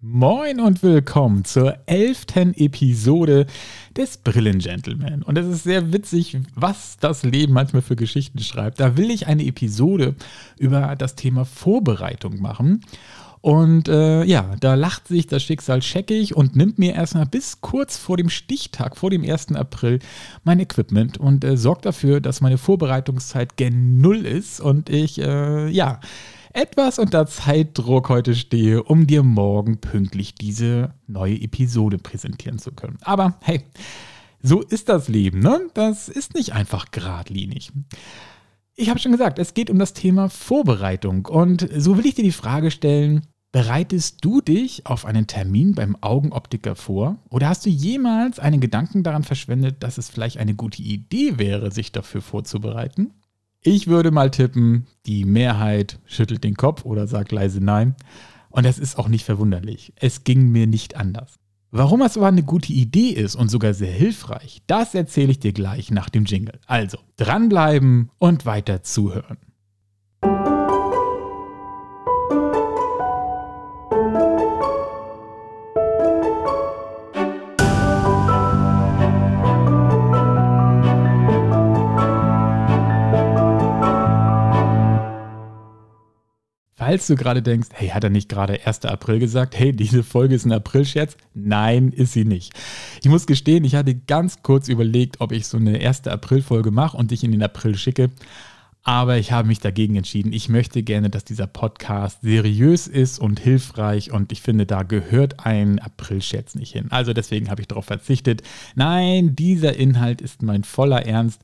Moin und willkommen zur elften Episode des Brillengentleman. Und es ist sehr witzig, was das Leben manchmal für Geschichten schreibt. Da will ich eine Episode über das Thema Vorbereitung machen. Und äh, ja, da lacht sich das Schicksal scheckig und nimmt mir erstmal bis kurz vor dem Stichtag, vor dem 1. April, mein Equipment und äh, sorgt dafür, dass meine Vorbereitungszeit gen Null ist und ich, äh, ja, etwas unter Zeitdruck heute stehe, um dir morgen pünktlich diese neue Episode präsentieren zu können. Aber hey, so ist das Leben, ne? Das ist nicht einfach geradlinig. Ich habe schon gesagt, es geht um das Thema Vorbereitung. Und so will ich dir die Frage stellen, bereitest du dich auf einen Termin beim Augenoptiker vor? Oder hast du jemals einen Gedanken daran verschwendet, dass es vielleicht eine gute Idee wäre, sich dafür vorzubereiten? Ich würde mal tippen, die Mehrheit schüttelt den Kopf oder sagt leise Nein. Und das ist auch nicht verwunderlich. Es ging mir nicht anders. Warum es aber eine gute Idee ist und sogar sehr hilfreich, das erzähle ich dir gleich nach dem Jingle. Also dranbleiben und weiter zuhören. Falls du gerade denkst, hey, hat er nicht gerade 1. April gesagt? Hey, diese Folge ist ein April-Scherz? Nein, ist sie nicht. Ich muss gestehen, ich hatte ganz kurz überlegt, ob ich so eine 1. April-Folge mache und dich in den April schicke. Aber ich habe mich dagegen entschieden. Ich möchte gerne, dass dieser Podcast seriös ist und hilfreich und ich finde, da gehört ein April-Scherz nicht hin. Also deswegen habe ich darauf verzichtet. Nein, dieser Inhalt ist mein voller Ernst.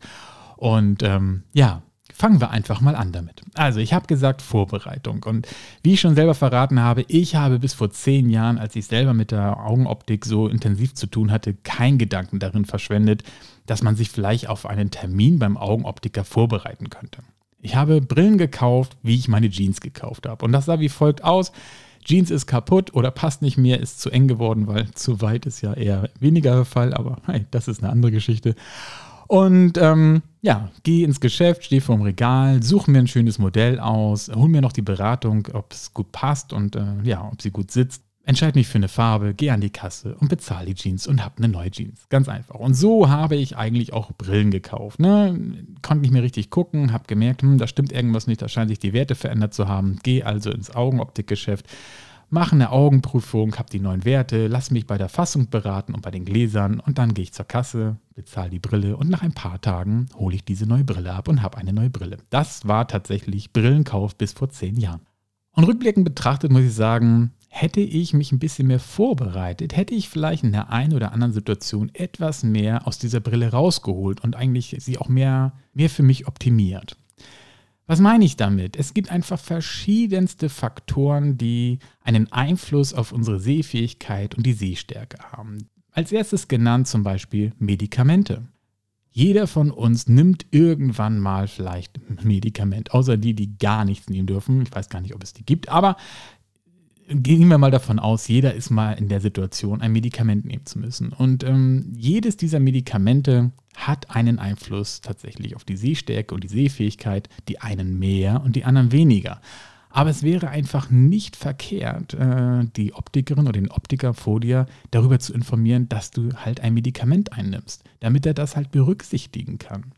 Und ähm, ja, Fangen wir einfach mal an damit. Also, ich habe gesagt Vorbereitung. Und wie ich schon selber verraten habe, ich habe bis vor zehn Jahren, als ich selber mit der Augenoptik so intensiv zu tun hatte, keinen Gedanken darin verschwendet, dass man sich vielleicht auf einen Termin beim Augenoptiker vorbereiten könnte. Ich habe Brillen gekauft, wie ich meine Jeans gekauft habe. Und das sah wie folgt aus. Jeans ist kaputt oder passt nicht mehr, ist zu eng geworden, weil zu weit ist ja eher weniger der Fall, aber hey, das ist eine andere Geschichte. Und ähm, ja, gehe ins Geschäft, stehe vorm Regal, suche mir ein schönes Modell aus, hole mir noch die Beratung, ob es gut passt und äh, ja, ob sie gut sitzt. Entscheide mich für eine Farbe, gehe an die Kasse und bezahle die Jeans und habe eine neue Jeans. Ganz einfach. Und so habe ich eigentlich auch Brillen gekauft. Ne? Konnte nicht mehr richtig gucken, habe gemerkt, hm, da stimmt irgendwas nicht, da scheinen sich die Werte verändert zu haben. Gehe also ins Augenoptikgeschäft, mache eine Augenprüfung, habe die neuen Werte, lasse mich bei der Fassung beraten und bei den Gläsern und dann gehe ich zur Kasse, bezahle die Brille und nach ein paar Tagen hole ich diese neue Brille ab und habe eine neue Brille. Das war tatsächlich Brillenkauf bis vor zehn Jahren. Und rückblickend betrachtet muss ich sagen, hätte ich mich ein bisschen mehr vorbereitet, hätte ich vielleicht in der einen oder anderen Situation etwas mehr aus dieser Brille rausgeholt und eigentlich sie auch mehr, mehr für mich optimiert. Was meine ich damit? Es gibt einfach verschiedenste Faktoren, die einen Einfluss auf unsere Sehfähigkeit und die Sehstärke haben. Als erstes genannt zum Beispiel Medikamente. Jeder von uns nimmt irgendwann mal vielleicht Medikament, außer die, die gar nichts nehmen dürfen. Ich weiß gar nicht, ob es die gibt, aber gehen wir mal davon aus, jeder ist mal in der Situation, ein Medikament nehmen zu müssen. Und ähm, jedes dieser Medikamente hat einen Einfluss tatsächlich auf die Sehstärke und die Sehfähigkeit, die einen mehr und die anderen weniger. Aber es wäre einfach nicht verkehrt, äh, die Optikerin oder den Optiker vor dir darüber zu informieren, dass du halt ein Medikament einnimmst, damit er das halt berücksichtigen kann.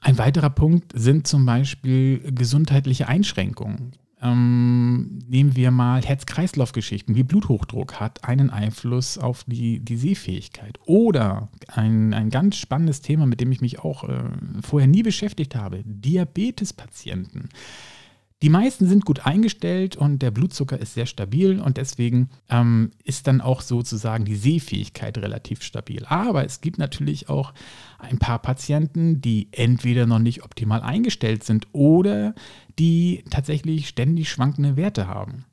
Ein weiterer Punkt sind zum Beispiel gesundheitliche Einschränkungen. Ähm, nehmen wir mal Herz-Kreislauf-Geschichten, wie Bluthochdruck hat einen Einfluss auf die, die Sehfähigkeit. Oder ein, ein ganz spannendes Thema, mit dem ich mich auch äh, vorher nie beschäftigt habe, Diabetespatienten. Die meisten sind gut eingestellt und der Blutzucker ist sehr stabil und deswegen ähm, ist dann auch sozusagen die Sehfähigkeit relativ stabil. Aber es gibt natürlich auch ein paar Patienten, die entweder noch nicht optimal eingestellt sind oder die tatsächlich ständig schwankende Werte haben.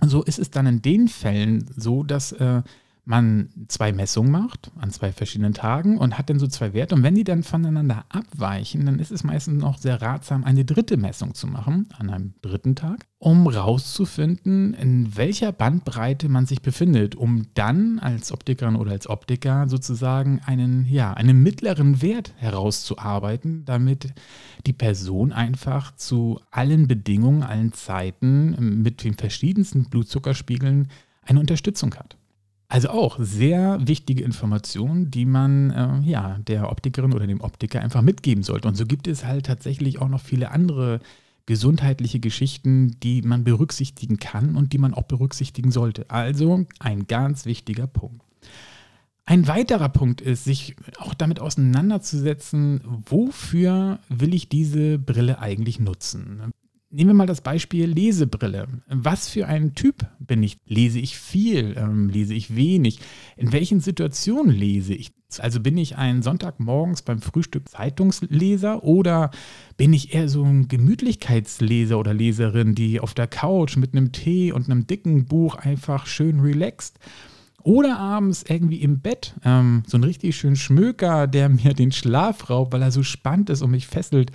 Und so ist es dann in den Fällen so, dass äh, man zwei Messungen macht an zwei verschiedenen Tagen und hat dann so zwei Werte. Und wenn die dann voneinander abweichen, dann ist es meistens noch sehr ratsam, eine dritte Messung zu machen an einem dritten Tag, um rauszufinden, in welcher Bandbreite man sich befindet, um dann als Optikerin oder als Optiker sozusagen einen, ja, einen mittleren Wert herauszuarbeiten, damit die Person einfach zu allen Bedingungen, allen Zeiten mit den verschiedensten Blutzuckerspiegeln eine Unterstützung hat. Also auch sehr wichtige Informationen, die man äh, ja, der Optikerin oder dem Optiker einfach mitgeben sollte. Und so gibt es halt tatsächlich auch noch viele andere gesundheitliche Geschichten, die man berücksichtigen kann und die man auch berücksichtigen sollte. Also ein ganz wichtiger Punkt. Ein weiterer Punkt ist, sich auch damit auseinanderzusetzen, wofür will ich diese Brille eigentlich nutzen? Nehmen wir mal das Beispiel Lesebrille. Was für ein Typ bin ich? Lese ich viel? Ähm, lese ich wenig? In welchen Situationen lese ich? Also bin ich ein Sonntagmorgens beim Frühstück Zeitungsleser oder bin ich eher so ein Gemütlichkeitsleser oder Leserin, die auf der Couch mit einem Tee und einem dicken Buch einfach schön relaxt? Oder abends irgendwie im Bett, ähm, so ein richtig schön Schmöker, der mir den Schlaf raubt, weil er so spannend ist und mich fesselt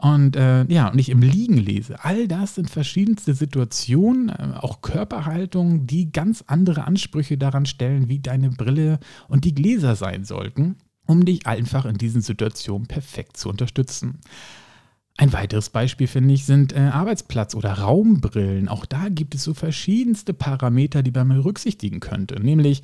und äh, ja, und ich im Liegen lese. All das sind verschiedenste Situationen, äh, auch Körperhaltungen, die ganz andere Ansprüche daran stellen, wie deine Brille und die Gläser sein sollten, um dich einfach in diesen Situationen perfekt zu unterstützen. Ein weiteres Beispiel, finde ich, sind äh, Arbeitsplatz- oder Raumbrillen. Auch da gibt es so verschiedenste Parameter, die man berücksichtigen könnte. Nämlich,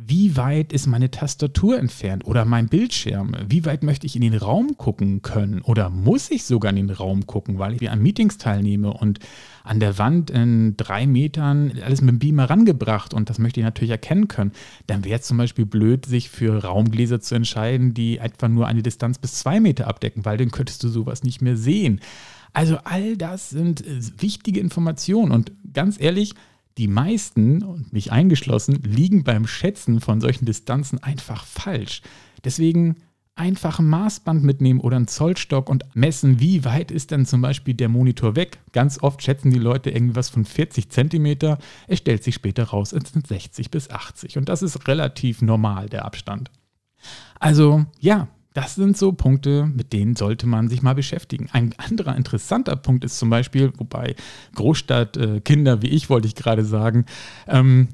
wie weit ist meine Tastatur entfernt oder mein Bildschirm? Wie weit möchte ich in den Raum gucken können? Oder muss ich sogar in den Raum gucken, weil ich an Meetings teilnehme und an der Wand in drei Metern alles mit dem Beamer rangebracht und das möchte ich natürlich erkennen können? Dann wäre es zum Beispiel blöd, sich für Raumgläser zu entscheiden, die etwa nur eine Distanz bis zwei Meter abdecken, weil dann könntest du sowas nicht mehr sehen. Also all das sind äh, wichtige Informationen und ganz ehrlich, die meisten, und mich eingeschlossen, liegen beim Schätzen von solchen Distanzen einfach falsch. Deswegen einfach ein Maßband mitnehmen oder einen Zollstock und messen, wie weit ist denn zum Beispiel der Monitor weg. Ganz oft schätzen die Leute irgendwas von 40 Zentimeter. Es stellt sich später raus, es sind 60 bis 80 und das ist relativ normal, der Abstand. Also ja, das sind so Punkte, mit denen sollte man sich mal beschäftigen. Ein anderer interessanter Punkt ist zum Beispiel, wobei Großstadtkinder äh, wie ich, wollte ich gerade sagen, ähm,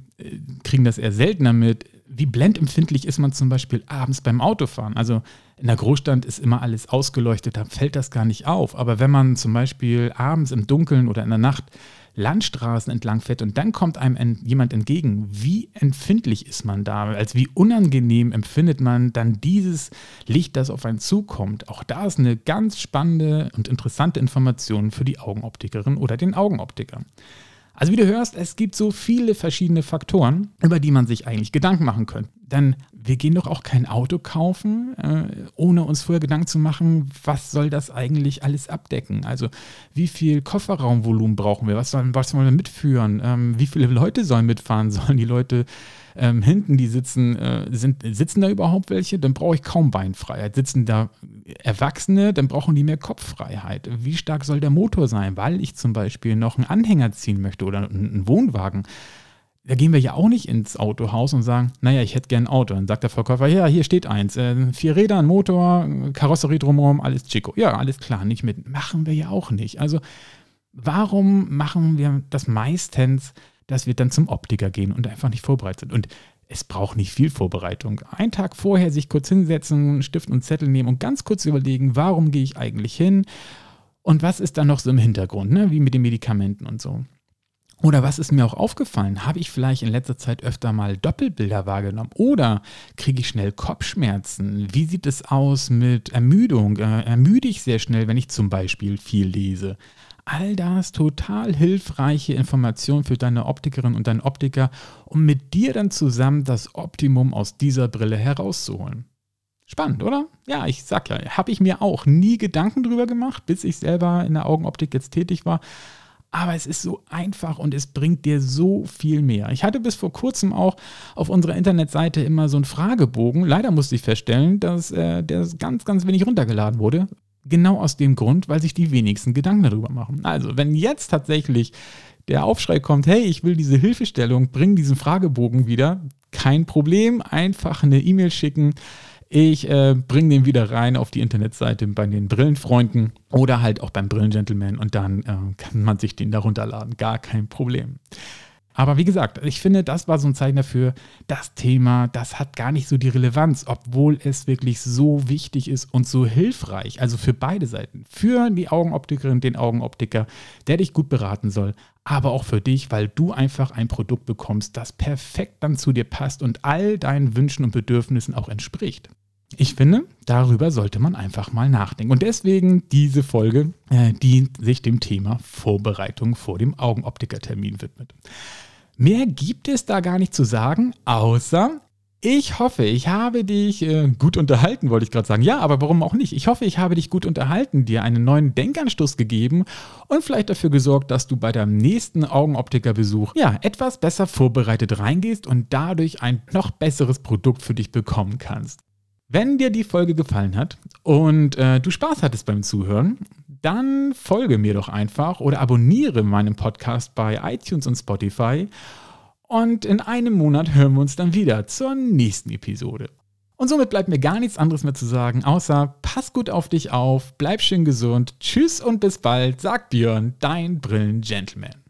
kriegen das eher seltener mit, wie blendempfindlich ist man zum Beispiel abends beim Autofahren? Also in der Großstadt ist immer alles ausgeleuchtet, da fällt das gar nicht auf. Aber wenn man zum Beispiel abends im Dunkeln oder in der Nacht Landstraßen entlang fährt und dann kommt einem jemand entgegen, wie empfindlich ist man da? Als wie unangenehm empfindet man dann dieses Licht, das auf einen zukommt? Auch da ist eine ganz spannende und interessante Information für die Augenoptikerin oder den Augenoptiker. Also wie du hörst, es gibt so viele verschiedene Faktoren, über die man sich eigentlich Gedanken machen könnte. Denn wir gehen doch auch kein Auto kaufen, äh, ohne uns vorher Gedanken zu machen, was soll das eigentlich alles abdecken? Also wie viel Kofferraumvolumen brauchen wir? Was sollen, was wollen wir mitführen? Ähm, wie viele Leute sollen mitfahren? Sollen die Leute ähm, hinten, die sitzen, äh, sind, sitzen da überhaupt welche? Dann brauche ich kaum Beinfreiheit. Sitzen da Erwachsene, dann brauchen die mehr Kopffreiheit. Wie stark soll der Motor sein? Weil ich zum Beispiel noch einen Anhänger ziehen möchte oder einen Wohnwagen. Da gehen wir ja auch nicht ins Autohaus und sagen, naja, ich hätte gern ein Auto. Dann sagt der Verkäufer, ja, hier steht eins. Äh, vier Räder, ein Motor, Karosserie drumherum, alles Chico. Ja, alles klar, nicht mit. Machen wir ja auch nicht. Also, warum machen wir das meistens dass wir dann zum Optiker gehen und einfach nicht vorbereitet sind. Und es braucht nicht viel Vorbereitung. Einen Tag vorher sich kurz hinsetzen, Stift und Zettel nehmen und ganz kurz überlegen, warum gehe ich eigentlich hin und was ist da noch so im Hintergrund, ne? wie mit den Medikamenten und so. Oder was ist mir auch aufgefallen? Habe ich vielleicht in letzter Zeit öfter mal Doppelbilder wahrgenommen? Oder kriege ich schnell Kopfschmerzen? Wie sieht es aus mit Ermüdung? Äh, ermüde ich sehr schnell, wenn ich zum Beispiel viel lese? All das total hilfreiche Informationen für deine Optikerin und deinen Optiker, um mit dir dann zusammen das Optimum aus dieser Brille herauszuholen. Spannend, oder? Ja, ich sag ja, habe ich mir auch nie Gedanken drüber gemacht, bis ich selber in der Augenoptik jetzt tätig war. Aber es ist so einfach und es bringt dir so viel mehr. Ich hatte bis vor kurzem auch auf unserer Internetseite immer so einen Fragebogen. Leider musste ich feststellen, dass äh, der ganz, ganz wenig runtergeladen wurde. Genau aus dem Grund, weil sich die wenigsten Gedanken darüber machen. Also, wenn jetzt tatsächlich der Aufschrei kommt, hey, ich will diese Hilfestellung, bring diesen Fragebogen wieder, kein Problem, einfach eine E-Mail schicken. Ich äh, bringe den wieder rein auf die Internetseite bei den Brillenfreunden oder halt auch beim Brillengentleman und dann äh, kann man sich den da runterladen. Gar kein Problem. Aber wie gesagt, ich finde, das war so ein Zeichen dafür, das Thema, das hat gar nicht so die Relevanz, obwohl es wirklich so wichtig ist und so hilfreich. Also für beide Seiten. Für die Augenoptikerin, den Augenoptiker, der dich gut beraten soll, aber auch für dich, weil du einfach ein Produkt bekommst, das perfekt dann zu dir passt und all deinen Wünschen und Bedürfnissen auch entspricht. Ich finde, darüber sollte man einfach mal nachdenken. Und deswegen diese Folge, äh, die sich dem Thema Vorbereitung vor dem Augenoptikertermin widmet. Mehr gibt es da gar nicht zu sagen, außer ich hoffe, ich habe dich äh, gut unterhalten, wollte ich gerade sagen. Ja, aber warum auch nicht? Ich hoffe, ich habe dich gut unterhalten, dir einen neuen Denkanstoß gegeben und vielleicht dafür gesorgt, dass du bei deinem nächsten Augenoptikerbesuch ja etwas besser vorbereitet reingehst und dadurch ein noch besseres Produkt für dich bekommen kannst. Wenn dir die Folge gefallen hat und äh, du Spaß hattest beim Zuhören, dann folge mir doch einfach oder abonniere meinen Podcast bei iTunes und Spotify. Und in einem Monat hören wir uns dann wieder zur nächsten Episode. Und somit bleibt mir gar nichts anderes mehr zu sagen, außer pass gut auf dich auf, bleib schön gesund, tschüss und bis bald, sagt Björn, dein Brillen-Gentleman.